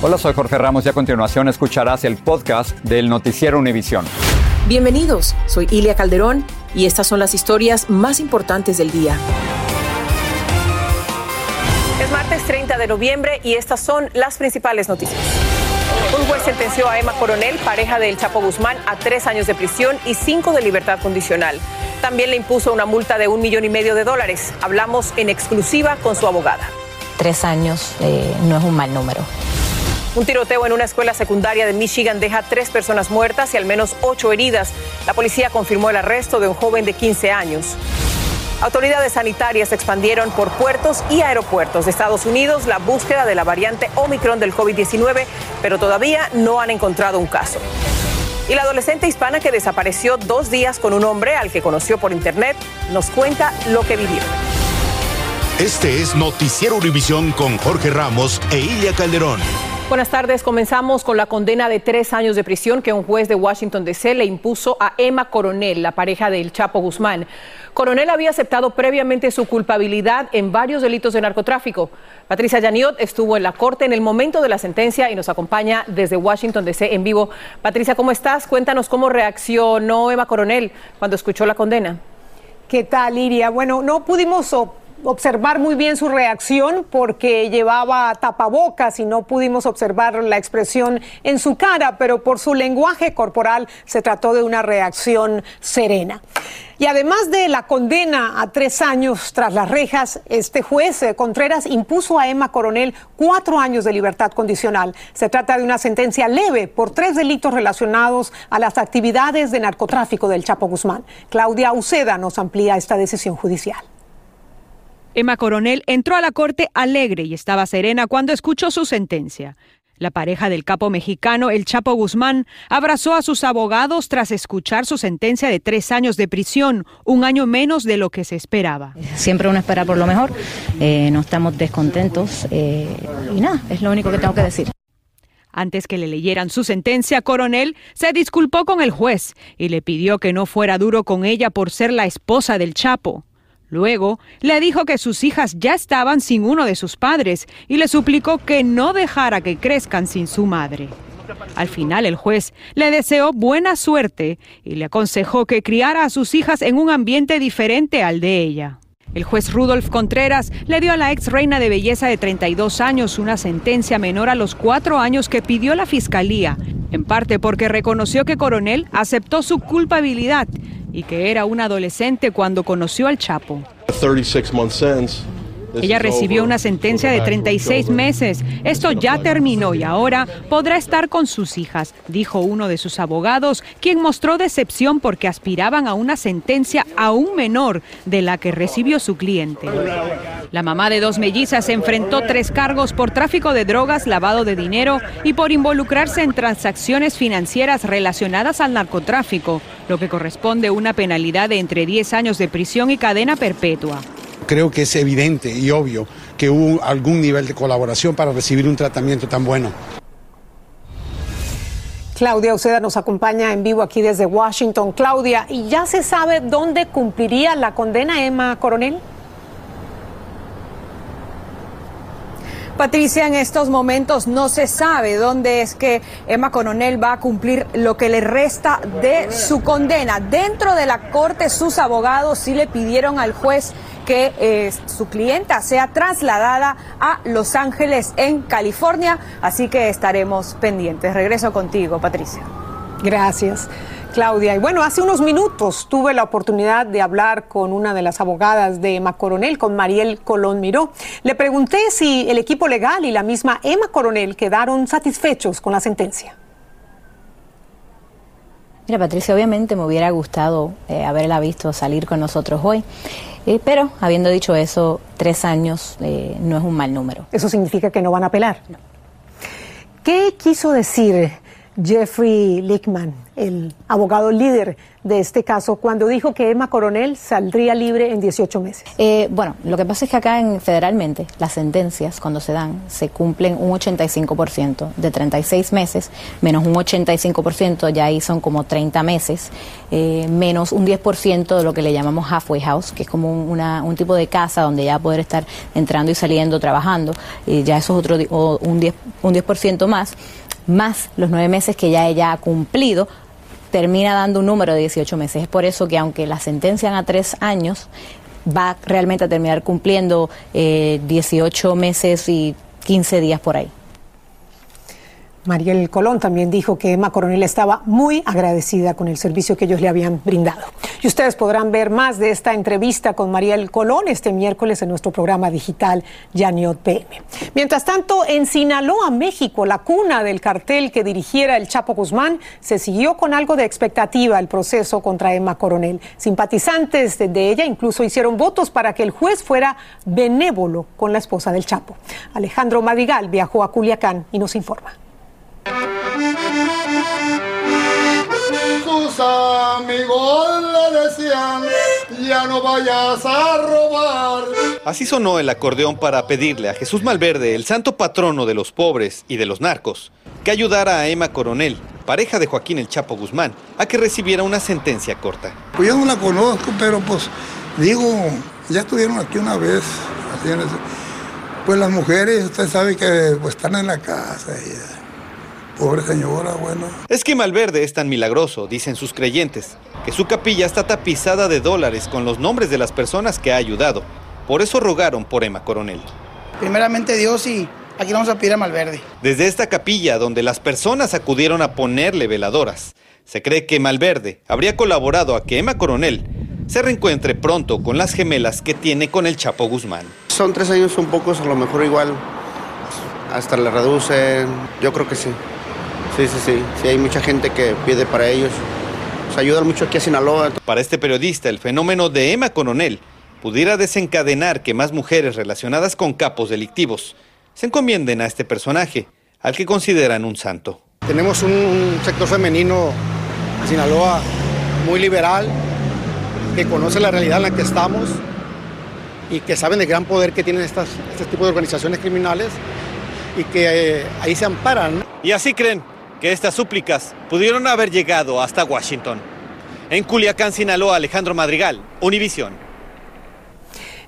Hola, soy Jorge Ramos y a continuación escucharás el podcast del Noticiero Univisión. Bienvenidos, soy Ilia Calderón y estas son las historias más importantes del día. Es martes 30 de noviembre y estas son las principales noticias. Un juez sentenció a Emma Coronel, pareja del Chapo Guzmán, a tres años de prisión y cinco de libertad condicional. También le impuso una multa de un millón y medio de dólares. Hablamos en exclusiva con su abogada. Tres años eh, no es un mal número. Un tiroteo en una escuela secundaria de Michigan deja tres personas muertas y al menos ocho heridas. La policía confirmó el arresto de un joven de 15 años. Autoridades sanitarias expandieron por puertos y aeropuertos de Estados Unidos la búsqueda de la variante Omicron del COVID-19, pero todavía no han encontrado un caso. Y la adolescente hispana que desapareció dos días con un hombre al que conoció por internet nos cuenta lo que vivió. Este es Noticiero Univisión con Jorge Ramos e Ilia Calderón. Buenas tardes. Comenzamos con la condena de tres años de prisión que un juez de Washington DC le impuso a Emma Coronel, la pareja del Chapo Guzmán. Coronel había aceptado previamente su culpabilidad en varios delitos de narcotráfico. Patricia Yaniot estuvo en la corte en el momento de la sentencia y nos acompaña desde Washington DC en vivo. Patricia, ¿cómo estás? Cuéntanos cómo reaccionó Emma Coronel cuando escuchó la condena. ¿Qué tal, Iria? Bueno, no pudimos observar muy bien su reacción porque llevaba tapabocas y no pudimos observar la expresión en su cara, pero por su lenguaje corporal se trató de una reacción serena. Y además de la condena a tres años tras las rejas, este juez eh, Contreras impuso a Emma Coronel cuatro años de libertad condicional. Se trata de una sentencia leve por tres delitos relacionados a las actividades de narcotráfico del Chapo Guzmán. Claudia Uceda nos amplía esta decisión judicial. Emma Coronel entró a la corte alegre y estaba serena cuando escuchó su sentencia. La pareja del capo mexicano, el Chapo Guzmán, abrazó a sus abogados tras escuchar su sentencia de tres años de prisión, un año menos de lo que se esperaba. Siempre uno espera por lo mejor, eh, no estamos descontentos eh, y nada, es lo único que tengo que decir. Antes que le leyeran su sentencia, Coronel se disculpó con el juez y le pidió que no fuera duro con ella por ser la esposa del Chapo. Luego le dijo que sus hijas ya estaban sin uno de sus padres y le suplicó que no dejara que crezcan sin su madre. Al final el juez le deseó buena suerte y le aconsejó que criara a sus hijas en un ambiente diferente al de ella. El juez Rudolf Contreras le dio a la ex reina de belleza de 32 años una sentencia menor a los cuatro años que pidió la fiscalía, en parte porque reconoció que Coronel aceptó su culpabilidad y que era un adolescente cuando conoció al Chapo. Ella recibió una sentencia de 36 meses. Esto ya terminó y ahora podrá estar con sus hijas, dijo uno de sus abogados, quien mostró decepción porque aspiraban a una sentencia aún menor de la que recibió su cliente. La mamá de dos mellizas enfrentó tres cargos por tráfico de drogas, lavado de dinero y por involucrarse en transacciones financieras relacionadas al narcotráfico, lo que corresponde a una penalidad de entre 10 años de prisión y cadena perpetua creo que es evidente y obvio que hubo algún nivel de colaboración para recibir un tratamiento tan bueno. Claudia Uceda nos acompaña en vivo aquí desde Washington. Claudia, ¿y ya se sabe dónde cumpliría la condena Emma Coronel? Patricia, en estos momentos no se sabe dónde es que Emma Coronel va a cumplir lo que le resta de su condena. Dentro de la corte, sus abogados sí le pidieron al juez que eh, su clienta sea trasladada a Los Ángeles, en California. Así que estaremos pendientes. Regreso contigo, Patricia. Gracias. Claudia. Y bueno, hace unos minutos tuve la oportunidad de hablar con una de las abogadas de Emma Coronel, con Mariel Colón Miró. Le pregunté si el equipo legal y la misma Emma Coronel quedaron satisfechos con la sentencia. Mira, Patricia, obviamente me hubiera gustado eh, haberla visto salir con nosotros hoy, eh, pero habiendo dicho eso, tres años eh, no es un mal número. ¿Eso significa que no van a apelar? ¿Qué quiso decir Jeffrey Lickman, el abogado líder de este caso, cuando dijo que Emma Coronel saldría libre en 18 meses? Eh, bueno, lo que pasa es que acá en, federalmente las sentencias, cuando se dan, se cumplen un 85% de 36 meses, menos un 85%, ya ahí son como 30 meses, eh, menos un 10% de lo que le llamamos halfway house, que es como un, un tipo de casa donde ya poder estar entrando y saliendo, trabajando, y ya eso es otro, un 10%, un 10 más más los nueve meses que ya ella ha cumplido, termina dando un número de 18 meses. Es por eso que aunque la sentencian a tres años, va realmente a terminar cumpliendo eh, 18 meses y 15 días por ahí. Mariel Colón también dijo que Emma Coronel estaba muy agradecida con el servicio que ellos le habían brindado. Y ustedes podrán ver más de esta entrevista con Mariel Colón este miércoles en nuestro programa digital Yaniot PM. Mientras tanto, en Sinaloa, México, la cuna del cartel que dirigiera el Chapo Guzmán, se siguió con algo de expectativa el proceso contra Emma Coronel. Simpatizantes de ella incluso hicieron votos para que el juez fuera benévolo con la esposa del Chapo. Alejandro Madrigal viajó a Culiacán y nos informa. Sus amigos le decían, ya no vayas a robar. Así sonó el acordeón para pedirle a Jesús Malverde, el santo patrono de los pobres y de los narcos, que ayudara a Emma Coronel, pareja de Joaquín el Chapo Guzmán, a que recibiera una sentencia corta. Pues yo no la conozco, pero pues digo, ya estuvieron aquí una vez. Pues las mujeres, usted sabe que pues, están en la casa. Y, Pobre señora, bueno. Es que Malverde es tan milagroso, dicen sus creyentes, que su capilla está tapizada de dólares con los nombres de las personas que ha ayudado. Por eso rogaron por Emma Coronel. Primeramente Dios y aquí vamos a pedir a Malverde. Desde esta capilla, donde las personas acudieron a ponerle veladoras, se cree que Malverde habría colaborado a que Emma Coronel se reencuentre pronto con las gemelas que tiene con el Chapo Guzmán. Son tres años un poco, a lo mejor igual, hasta le reducen, yo creo que sí. Sí, sí, sí. Sí, hay mucha gente que pide para ellos. Se ayudan mucho aquí a Sinaloa. Para este periodista, el fenómeno de Emma Coronel pudiera desencadenar que más mujeres relacionadas con capos delictivos se encomienden a este personaje, al que consideran un santo. Tenemos un sector femenino en Sinaloa muy liberal, que conoce la realidad en la que estamos y que saben el gran poder que tienen estas, este tipo de organizaciones criminales y que eh, ahí se amparan. Y así creen que estas súplicas pudieron haber llegado hasta Washington. En Culiacán, Sinaloa, Alejandro Madrigal, Univisión.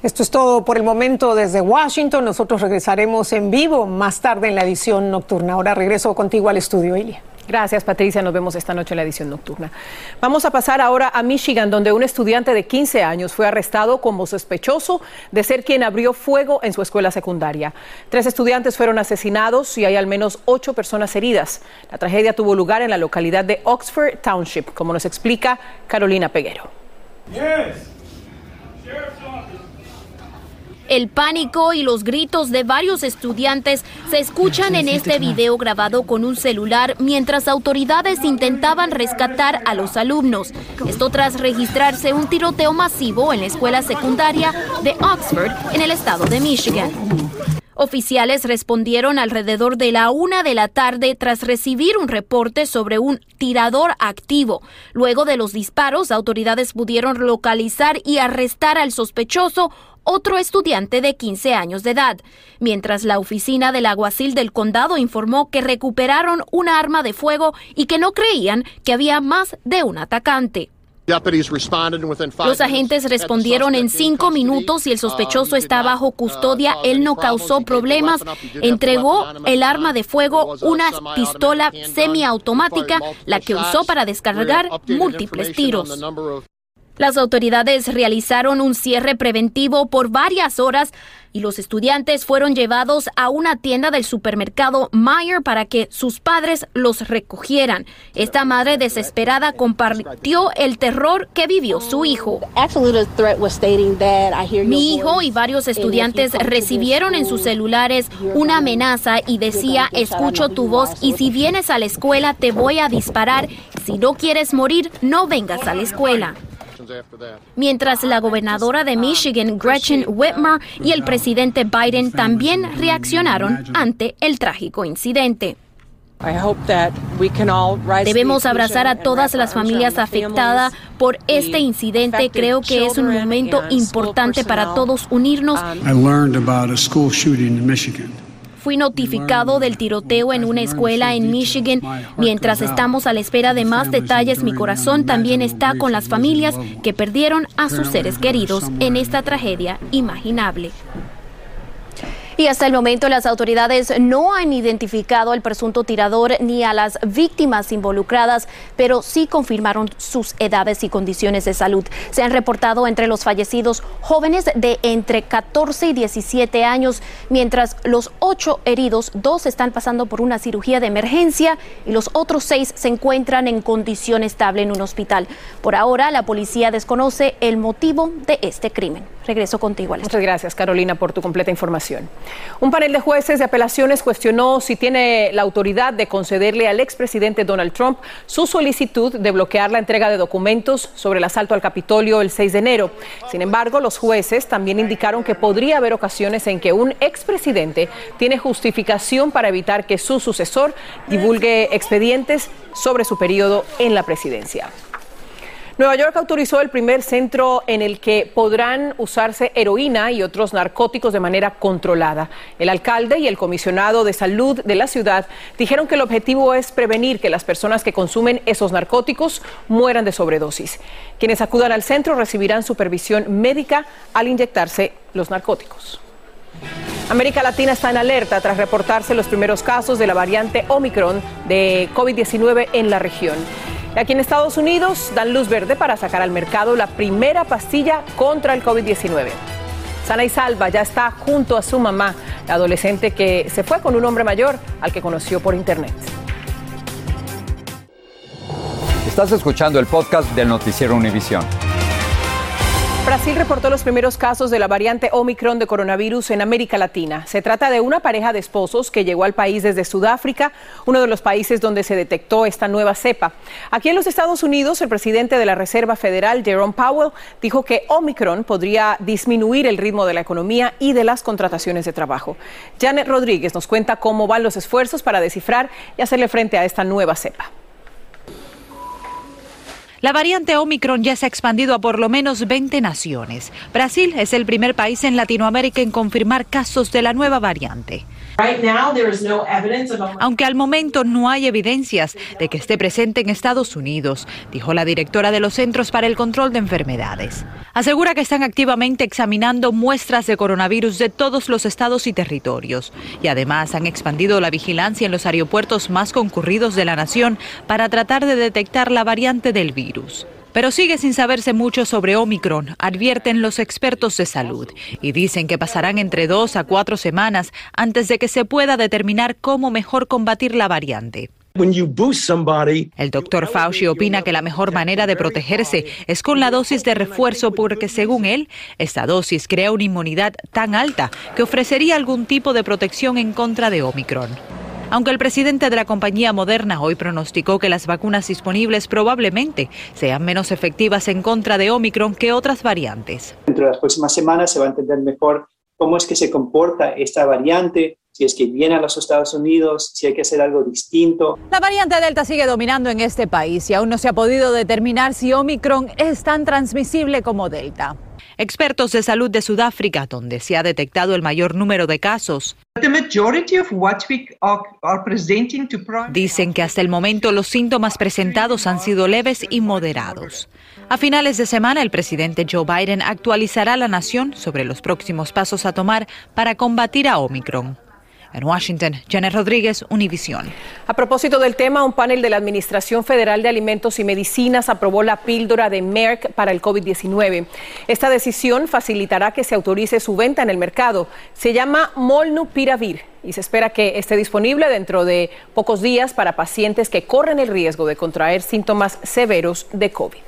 Esto es todo por el momento desde Washington. Nosotros regresaremos en vivo más tarde en la edición nocturna. Ahora regreso contigo al estudio, Ilia. Gracias, Patricia. Nos vemos esta noche en la edición nocturna. Vamos a pasar ahora a Michigan, donde un estudiante de 15 años fue arrestado como sospechoso de ser quien abrió fuego en su escuela secundaria. Tres estudiantes fueron asesinados y hay al menos ocho personas heridas. La tragedia tuvo lugar en la localidad de Oxford Township, como nos explica Carolina Peguero. El pánico y los gritos de varios estudiantes se escuchan en este video grabado con un celular mientras autoridades intentaban rescatar a los alumnos. Esto tras registrarse un tiroteo masivo en la escuela secundaria de Oxford en el estado de Michigan. Oficiales respondieron alrededor de la una de la tarde tras recibir un reporte sobre un tirador activo. Luego de los disparos, autoridades pudieron localizar y arrestar al sospechoso otro estudiante de 15 años de edad, mientras la oficina del alguacil del condado informó que recuperaron una arma de fuego y que no creían que había más de un atacante. Los agentes respondieron en cinco minutos y el sospechoso está bajo custodia. Él no causó problemas. Entregó el arma de fuego, una pistola semiautomática, la que usó para descargar múltiples tiros. Las autoridades realizaron un cierre preventivo por varias horas y los estudiantes fueron llevados a una tienda del supermercado Meyer para que sus padres los recogieran. Esta madre desesperada compartió el terror que vivió su hijo. Mi hijo y varios estudiantes recibieron en sus celulares una amenaza y decía, escucho tu voz y si vienes a la escuela te voy a disparar. Si no quieres morir, no vengas a la escuela. Mientras la gobernadora de Michigan, Gretchen Whitmer, y el presidente Biden también reaccionaron ante el trágico incidente. Debemos abrazar a todas las familias afectadas por este incidente. Creo que es un momento importante para todos unirnos. Fui notificado del tiroteo en una escuela en Michigan. Mientras estamos a la espera de más detalles, mi corazón también está con las familias que perdieron a sus seres queridos en esta tragedia imaginable. Y hasta el momento las autoridades no han identificado al presunto tirador ni a las víctimas involucradas, pero sí confirmaron sus edades y condiciones de salud. Se han reportado entre los fallecidos jóvenes de entre 14 y 17 años, mientras los ocho heridos, dos están pasando por una cirugía de emergencia y los otros seis se encuentran en condición estable en un hospital. Por ahora, la policía desconoce el motivo de este crimen. Regreso contigo, Alex. Muchas gracias, Carolina, por tu completa información. Un panel de jueces de apelaciones cuestionó si tiene la autoridad de concederle al expresidente Donald Trump su solicitud de bloquear la entrega de documentos sobre el asalto al Capitolio el 6 de enero. Sin embargo, los jueces también indicaron que podría haber ocasiones en que un expresidente tiene justificación para evitar que su sucesor divulgue expedientes sobre su periodo en la presidencia. Nueva York autorizó el primer centro en el que podrán usarse heroína y otros narcóticos de manera controlada. El alcalde y el comisionado de salud de la ciudad dijeron que el objetivo es prevenir que las personas que consumen esos narcóticos mueran de sobredosis. Quienes acudan al centro recibirán supervisión médica al inyectarse los narcóticos. América Latina está en alerta tras reportarse los primeros casos de la variante Omicron de COVID-19 en la región. Aquí en Estados Unidos dan luz verde para sacar al mercado la primera pastilla contra el COVID-19. Sana y salva ya está junto a su mamá, la adolescente que se fue con un hombre mayor al que conoció por internet. Estás escuchando el podcast del noticiero Univisión. Brasil reportó los primeros casos de la variante Omicron de coronavirus en América Latina. Se trata de una pareja de esposos que llegó al país desde Sudáfrica, uno de los países donde se detectó esta nueva cepa. Aquí en los Estados Unidos, el presidente de la Reserva Federal, Jerome Powell, dijo que Omicron podría disminuir el ritmo de la economía y de las contrataciones de trabajo. Janet Rodríguez nos cuenta cómo van los esfuerzos para descifrar y hacerle frente a esta nueva cepa. La variante Omicron ya se ha expandido a por lo menos 20 naciones. Brasil es el primer país en Latinoamérica en confirmar casos de la nueva variante. Aunque al momento no hay evidencias de que esté presente en Estados Unidos, dijo la directora de los Centros para el Control de Enfermedades. Asegura que están activamente examinando muestras de coronavirus de todos los estados y territorios y además han expandido la vigilancia en los aeropuertos más concurridos de la nación para tratar de detectar la variante del virus. Pero sigue sin saberse mucho sobre Omicron, advierten los expertos de salud, y dicen que pasarán entre dos a cuatro semanas antes de que se pueda determinar cómo mejor combatir la variante. El doctor Fauci opina que la mejor manera de protegerse es con la dosis de refuerzo porque según él, esta dosis crea una inmunidad tan alta que ofrecería algún tipo de protección en contra de Omicron. Aunque el presidente de la compañía Moderna hoy pronosticó que las vacunas disponibles probablemente sean menos efectivas en contra de Omicron que otras variantes. Dentro de las próximas semanas se va a entender mejor cómo es que se comporta esta variante, si es que viene a los Estados Unidos, si hay que hacer algo distinto. La variante Delta sigue dominando en este país y aún no se ha podido determinar si Omicron es tan transmisible como Delta. Expertos de salud de Sudáfrica, donde se ha detectado el mayor número de casos, dicen que hasta el momento los síntomas presentados han sido leves y moderados. A finales de semana, el presidente Joe Biden actualizará a la nación sobre los próximos pasos a tomar para combatir a Omicron. En Washington, Janet Rodríguez, Univisión. A propósito del tema, un panel de la Administración Federal de Alimentos y Medicinas aprobó la píldora de Merck para el COVID-19. Esta decisión facilitará que se autorice su venta en el mercado. Se llama Molnupiravir y se espera que esté disponible dentro de pocos días para pacientes que corren el riesgo de contraer síntomas severos de COVID.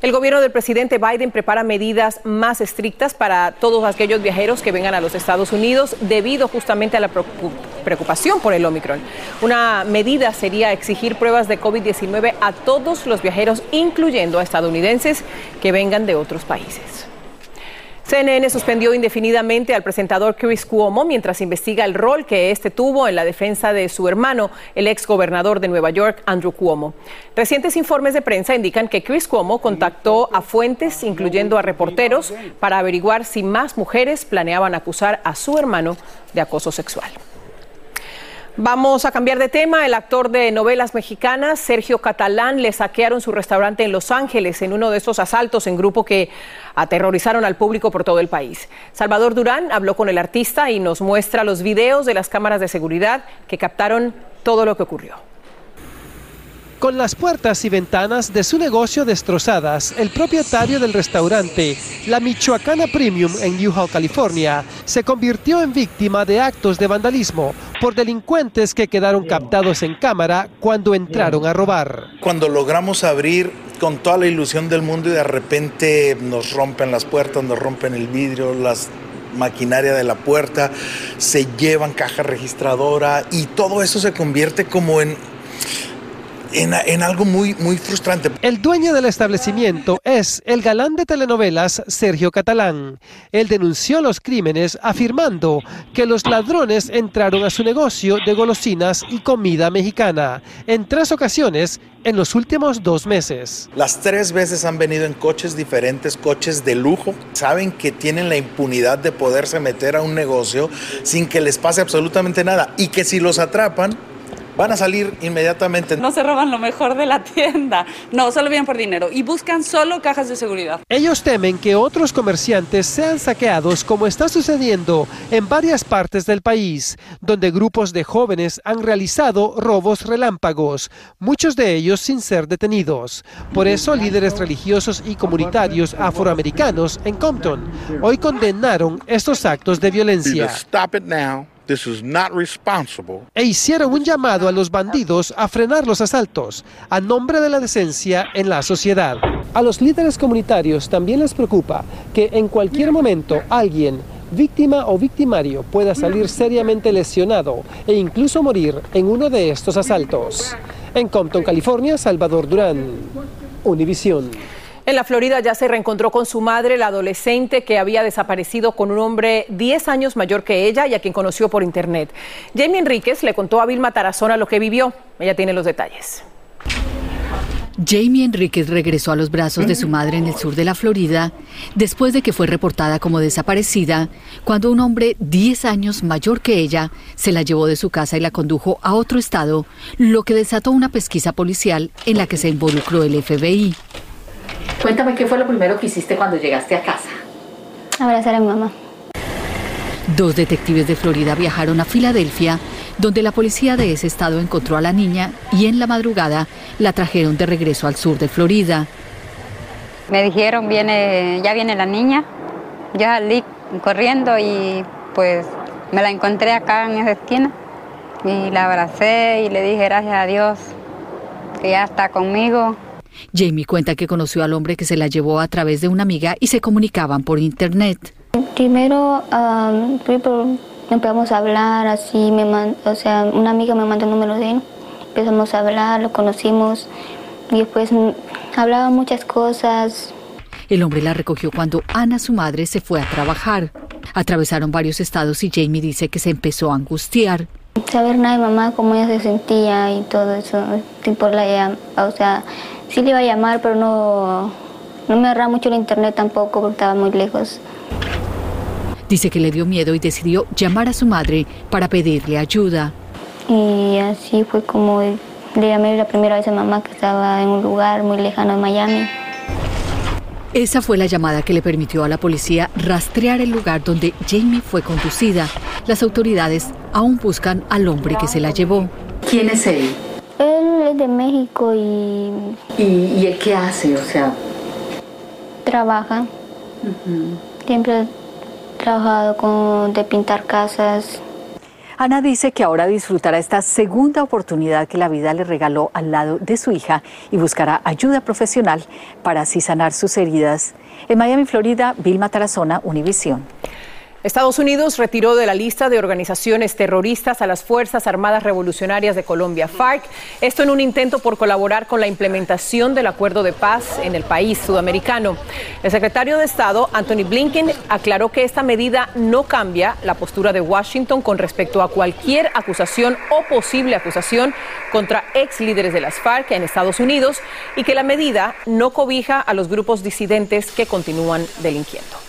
El gobierno del presidente Biden prepara medidas más estrictas para todos aquellos viajeros que vengan a los Estados Unidos debido justamente a la preocupación por el Omicron. Una medida sería exigir pruebas de COVID-19 a todos los viajeros, incluyendo a estadounidenses que vengan de otros países. CNN suspendió indefinidamente al presentador Chris Cuomo mientras investiga el rol que este tuvo en la defensa de su hermano, el ex gobernador de Nueva York, Andrew Cuomo. Recientes informes de prensa indican que Chris Cuomo contactó a fuentes, incluyendo a reporteros, para averiguar si más mujeres planeaban acusar a su hermano de acoso sexual. Vamos a cambiar de tema. El actor de novelas mexicanas, Sergio Catalán, le saquearon su restaurante en Los Ángeles en uno de esos asaltos en grupo que aterrorizaron al público por todo el país. Salvador Durán habló con el artista y nos muestra los videos de las cámaras de seguridad que captaron todo lo que ocurrió. Con las puertas y ventanas de su negocio destrozadas, el propietario del restaurante, la Michoacana Premium en Newhall, California, se convirtió en víctima de actos de vandalismo por delincuentes que quedaron captados en cámara cuando entraron a robar. Cuando logramos abrir con toda la ilusión del mundo y de repente nos rompen las puertas, nos rompen el vidrio, las maquinaria de la puerta, se llevan caja registradora y todo eso se convierte como en en, algo muy, muy frustrante. El dueño del establecimiento es el galán de telenovelas Sergio Catalán. Él denunció los crímenes afirmando que los ladrones entraron a su negocio de golosinas y comida mexicana en tres ocasiones en los últimos dos meses. Las tres veces han venido en coches diferentes, coches de lujo. Saben que tienen la impunidad de poderse meter a un negocio sin que les pase absolutamente nada y que si los atrapan, van a salir inmediatamente. No se roban lo mejor de la tienda, no, solo vienen por dinero y buscan solo cajas de seguridad. Ellos temen que otros comerciantes sean saqueados como está sucediendo en varias partes del país, donde grupos de jóvenes han realizado robos relámpagos, muchos de ellos sin ser detenidos. Por eso líderes religiosos y comunitarios afroamericanos en Compton hoy condenaron estos actos de violencia. E hicieron un llamado a los bandidos a frenar los asaltos a nombre de la decencia en la sociedad. A los líderes comunitarios también les preocupa que en cualquier momento alguien víctima o victimario pueda salir seriamente lesionado e incluso morir en uno de estos asaltos. En Compton, California, Salvador Durán, Univisión. En la Florida ya se reencontró con su madre, la adolescente que había desaparecido con un hombre 10 años mayor que ella y a quien conoció por internet. Jamie Enríquez le contó a Vilma Tarazona lo que vivió. Ella tiene los detalles. Jamie Enríquez regresó a los brazos de su madre en el sur de la Florida después de que fue reportada como desaparecida cuando un hombre 10 años mayor que ella se la llevó de su casa y la condujo a otro estado, lo que desató una pesquisa policial en la que se involucró el FBI. Cuéntame qué fue lo primero que hiciste cuando llegaste a casa. Abrazar a mi mamá. Dos detectives de Florida viajaron a Filadelfia, donde la policía de ese estado encontró a la niña y en la madrugada la trajeron de regreso al sur de Florida. Me dijeron, viene, ya viene la niña. Yo salí corriendo y pues me la encontré acá en esa esquina y la abracé y le dije gracias a Dios que ya está conmigo. Jamie cuenta que conoció al hombre que se la llevó a través de una amiga y se comunicaban por internet. Primero empezamos a hablar, así, me o sea, una amiga me mandó el número de él, empezamos a hablar, lo conocimos y después hablaba muchas cosas. El hombre la recogió cuando Ana, su madre, se fue a trabajar. Atravesaron varios estados y Jamie dice que se empezó a angustiar. Saber nada de mamá, cómo ella se sentía y todo eso, tipo la, o sea, Sí le iba a llamar, pero no, no me agarraba mucho el internet tampoco porque estaba muy lejos. Dice que le dio miedo y decidió llamar a su madre para pedirle ayuda. Y así fue como le llamé la primera vez a mamá que estaba en un lugar muy lejano de Miami. Esa fue la llamada que le permitió a la policía rastrear el lugar donde Jamie fue conducida. Las autoridades aún buscan al hombre que se la llevó. ¿Quién es él? Él es de México y... ¿Y, él qué hace? O sea... Trabaja. Siempre ha trabajado con, de pintar casas. Ana dice que ahora disfrutará esta segunda oportunidad que la vida le regaló al lado de su hija y buscará ayuda profesional para así sanar sus heridas. En Miami, Florida, Vilma Tarazona, Univisión. Estados Unidos retiró de la lista de organizaciones terroristas a las Fuerzas Armadas Revolucionarias de Colombia, FARC, esto en un intento por colaborar con la implementación del acuerdo de paz en el país sudamericano. El secretario de Estado, Anthony Blinken, aclaró que esta medida no cambia la postura de Washington con respecto a cualquier acusación o posible acusación contra ex líderes de las FARC en Estados Unidos y que la medida no cobija a los grupos disidentes que continúan delinquiendo.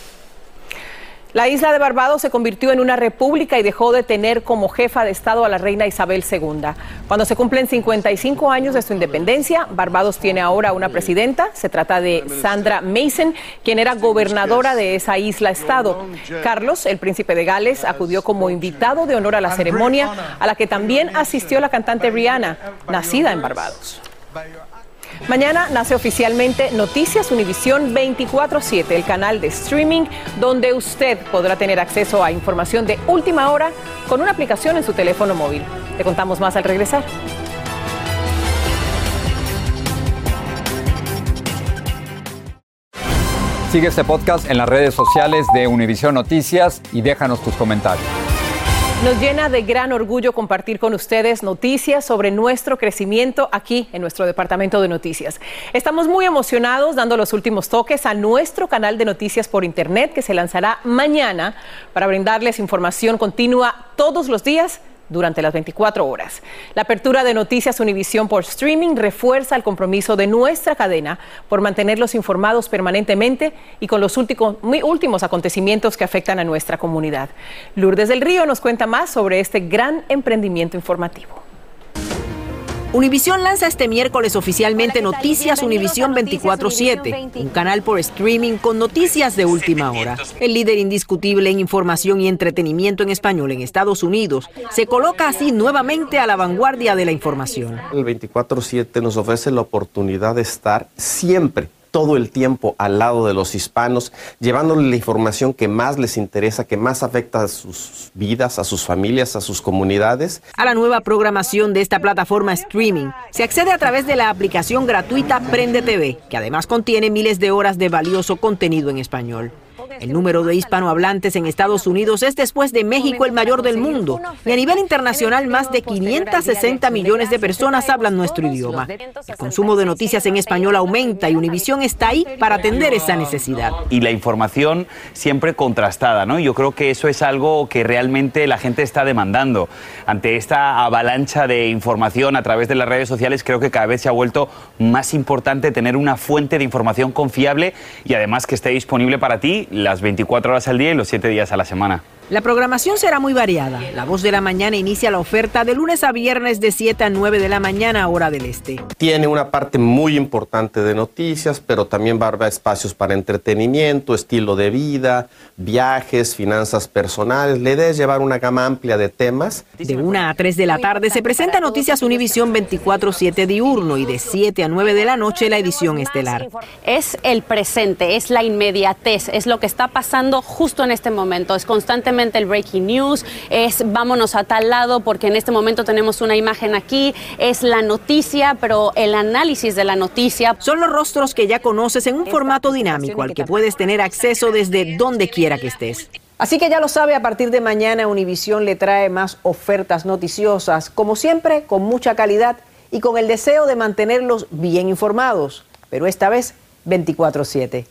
La isla de Barbados se convirtió en una república y dejó de tener como jefa de Estado a la reina Isabel II. Cuando se cumplen 55 años de su independencia, Barbados tiene ahora una presidenta. Se trata de Sandra Mason, quien era gobernadora de esa isla-estado. Carlos, el príncipe de Gales, acudió como invitado de honor a la ceremonia, a la que también asistió la cantante Rihanna, nacida en Barbados. Mañana nace oficialmente Noticias Univisión 24/7, el canal de streaming donde usted podrá tener acceso a información de última hora con una aplicación en su teléfono móvil. Te contamos más al regresar. Sigue este podcast en las redes sociales de Univisión Noticias y déjanos tus comentarios. Nos llena de gran orgullo compartir con ustedes noticias sobre nuestro crecimiento aquí en nuestro departamento de noticias. Estamos muy emocionados dando los últimos toques a nuestro canal de noticias por internet que se lanzará mañana para brindarles información continua todos los días durante las 24 horas. La apertura de Noticias Univisión por streaming refuerza el compromiso de nuestra cadena por mantenerlos informados permanentemente y con los últimos, muy últimos acontecimientos que afectan a nuestra comunidad. Lourdes del Río nos cuenta más sobre este gran emprendimiento informativo. Univisión lanza este miércoles oficialmente Noticias Univisión 24/7, un canal por streaming con noticias de última hora. El líder indiscutible en información y entretenimiento en español en Estados Unidos se coloca así nuevamente a la vanguardia de la información. El 24/7 nos ofrece la oportunidad de estar siempre todo el tiempo al lado de los hispanos, llevándoles la información que más les interesa, que más afecta a sus vidas, a sus familias, a sus comunidades. A la nueva programación de esta plataforma streaming se accede a través de la aplicación gratuita Prende TV, que además contiene miles de horas de valioso contenido en español. El número de hispanohablantes en Estados Unidos es después de México el mayor del mundo y a nivel internacional más de 560 millones de personas hablan nuestro idioma. El consumo de noticias en español aumenta y Univisión está ahí para atender esa necesidad. Y la información siempre contrastada, ¿no? Yo creo que eso es algo que realmente la gente está demandando. Ante esta avalancha de información a través de las redes sociales, creo que cada vez se ha vuelto más importante tener una fuente de información confiable y además que esté disponible para ti las 24 horas al día y los 7 días a la semana. La programación será muy variada. La Voz de la Mañana inicia la oferta de lunes a viernes de 7 a 9 de la mañana, hora del este. Tiene una parte muy importante de noticias, pero también va a haber espacios para entretenimiento, estilo de vida, viajes, finanzas personales. La idea es llevar una gama amplia de temas. De 1 a 3 de la tarde se presenta Noticias Univisión 24-7 diurno y de 7 a 9 de la noche la edición estelar. Es el presente, es la inmediatez, es lo que está pasando justo en este momento. Es constantemente el breaking news, es vámonos a tal lado porque en este momento tenemos una imagen aquí, es la noticia, pero el análisis de la noticia. Son los rostros que ya conoces en un formato dinámico al que puedes tener acceso desde donde quiera que estés. Así que ya lo sabe, a partir de mañana Univisión le trae más ofertas noticiosas, como siempre, con mucha calidad y con el deseo de mantenerlos bien informados, pero esta vez 24/7.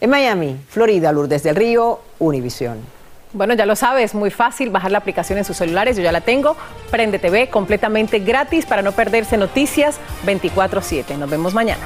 En Miami, Florida, Lourdes del Río, Univisión. Bueno, ya lo sabes, muy fácil bajar la aplicación en sus celulares, yo ya la tengo. Prende TV completamente gratis para no perderse noticias 24/7. Nos vemos mañana.